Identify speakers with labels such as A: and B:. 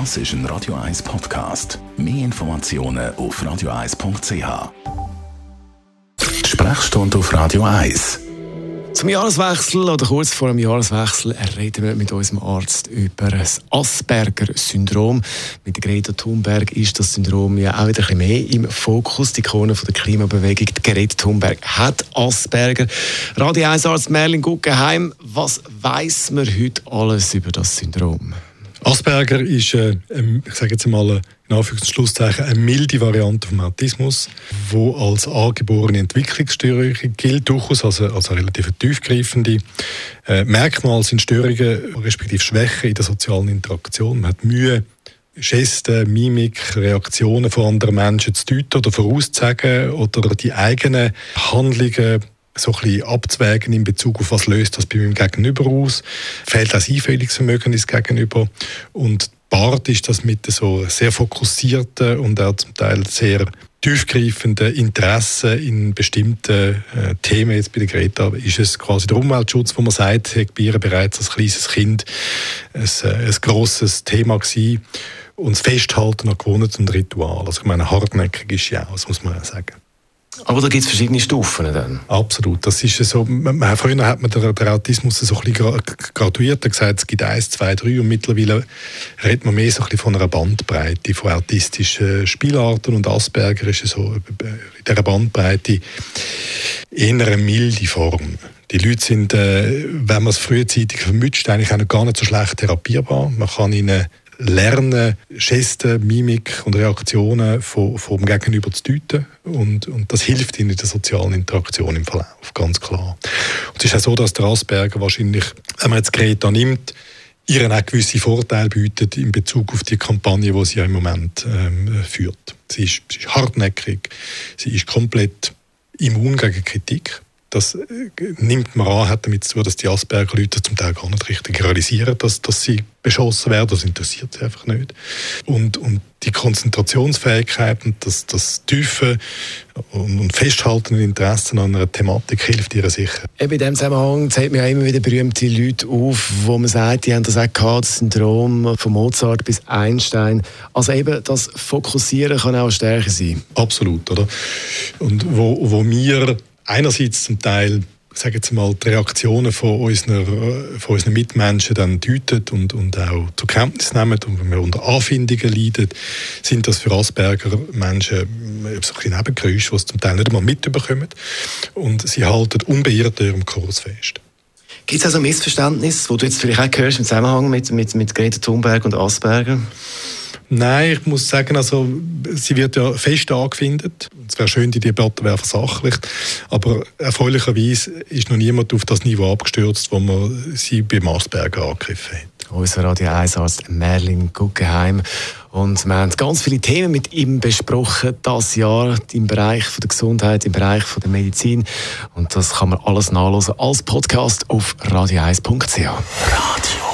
A: Das ist ein Radio 1 Podcast. Mehr Informationen auf radio1.ch. Sprechstunde auf Radio 1.
B: Zum Jahreswechsel oder kurz vor dem Jahreswechsel reden wir mit unserem Arzt über das Asperger-Syndrom. Mit Greta Thunberg ist das Syndrom ja auch wieder ein bisschen mehr im Fokus. Die Ikone der Klimabewegung, die Greta Thunberg, hat Asperger. Radio 1 Arzt Merlin Guggenheim, was weiß man heute alles über das Syndrom?
C: Asperger ist, äh, ich sage jetzt mal, in Anführungszeichen eine milde Variante vom Autismus, wo als angeborene Entwicklungsstörung gilt, durchaus als eine, als eine relativ tiefgreifende. Äh, Merkmale sind Störungen, respektive Schwächen in der sozialen Interaktion. Man hat Mühe, Gesten, Mimik, Reaktionen von anderen Menschen zu deuten oder vorauszusagen oder die eigenen Handlungen so ein bisschen abzuwägen in Bezug auf was löst das bei meinem Gegenüber aus. Fehlt das Einfühlungsvermögen ins Gegenüber und Bart ist das mit so sehr fokussierten und auch zum Teil sehr tiefgreifenden Interessen in bestimmten äh, Themen, jetzt bei der Greta, ist es quasi der Umweltschutz, wo man sagt, hat bei ihr bereits als kleines Kind ein, äh, ein grosses Thema gewesen. Und das Festhalten an Gewohnheiten und Ritual. Also ich meine, hartnäckig ist ja auch, das muss man sagen.
B: Aber da gibt es verschiedene Stufen dann?
C: Absolut. Das ist so, man, früher hat man den, den Autismus so ein graduiert, gesagt, es gibt eins, zwei, drei und mittlerweile redet man mehr so ein von einer Bandbreite von autistischen Spielarten und Asperger ist so in dieser Bandbreite eher eine milde Form. Die Leute sind, äh, wenn man es frühzeitig vermütscht, eigentlich auch gar nicht so schlecht therapierbar. Man kann ihnen lernen, Gesten, Mimik und Reaktionen vom, Gegenüber zu deuten. Und, und das hilft ihnen in der sozialen Interaktion im Verlauf, ganz klar. Und es ist auch so, dass der Asperger wahrscheinlich, wenn man jetzt Greta nimmt, ihren auch gewisse Vorteile bietet in Bezug auf die Kampagne, die sie ja im Moment ähm, führt. Sie ist, sie ist hartnäckig, sie ist komplett immun gegen Kritik das äh, nimmt man an, hat damit zu dass die Asperger-Leute zum Teil gar nicht richtig realisieren, dass, dass sie beschossen werden. Das interessiert sie einfach nicht. Und, und die Konzentrationsfähigkeit und das, das tiefe und, und festhaltende Interessen an einer Thematik hilft ihr sicher.
B: Eben in diesem Zusammenhang zählt man ja immer wieder berühmte Leute auf, wo man sagt, die haben das auch gehabt, das Syndrom von Mozart bis Einstein. Also eben das Fokussieren kann auch eine Stärke sein.
C: Absolut, oder? Und wo, wo wir einerseits zum Teil sage jetzt mal, die Reaktionen von unseren, von unseren Mitmenschen dann deuten und, und auch zur Kenntnis nehmen und wenn wir unter Anfindungen leiden, sind das für Asperger Menschen so ein Nebengeräusche, die sie zum Teil nicht einmal mitbekommen und sie halten unbeirrt ihrem Kurs fest.
B: Gibt es also Missverständnisse, wo du jetzt vielleicht auch hörst im Zusammenhang mit, mit, mit Greta Thunberg und Asperger?
C: Nein, ich muss sagen, also, sie wird ja fest angefindet. Es wäre schön, die Debatte wäre versachlicht. Aber erfreulicherweise ist noch niemand auf das Niveau abgestürzt, wo man sie bei Marsberger angegriffen hat.
B: Unser Radio 1 Arzt Merlin Guggenheim. Und wir haben ganz viele Themen mit ihm besprochen, das Jahr im Bereich der Gesundheit, im Bereich der Medizin. Und das kann man alles nachlesen als Podcast auf radio1.ch.
A: Radio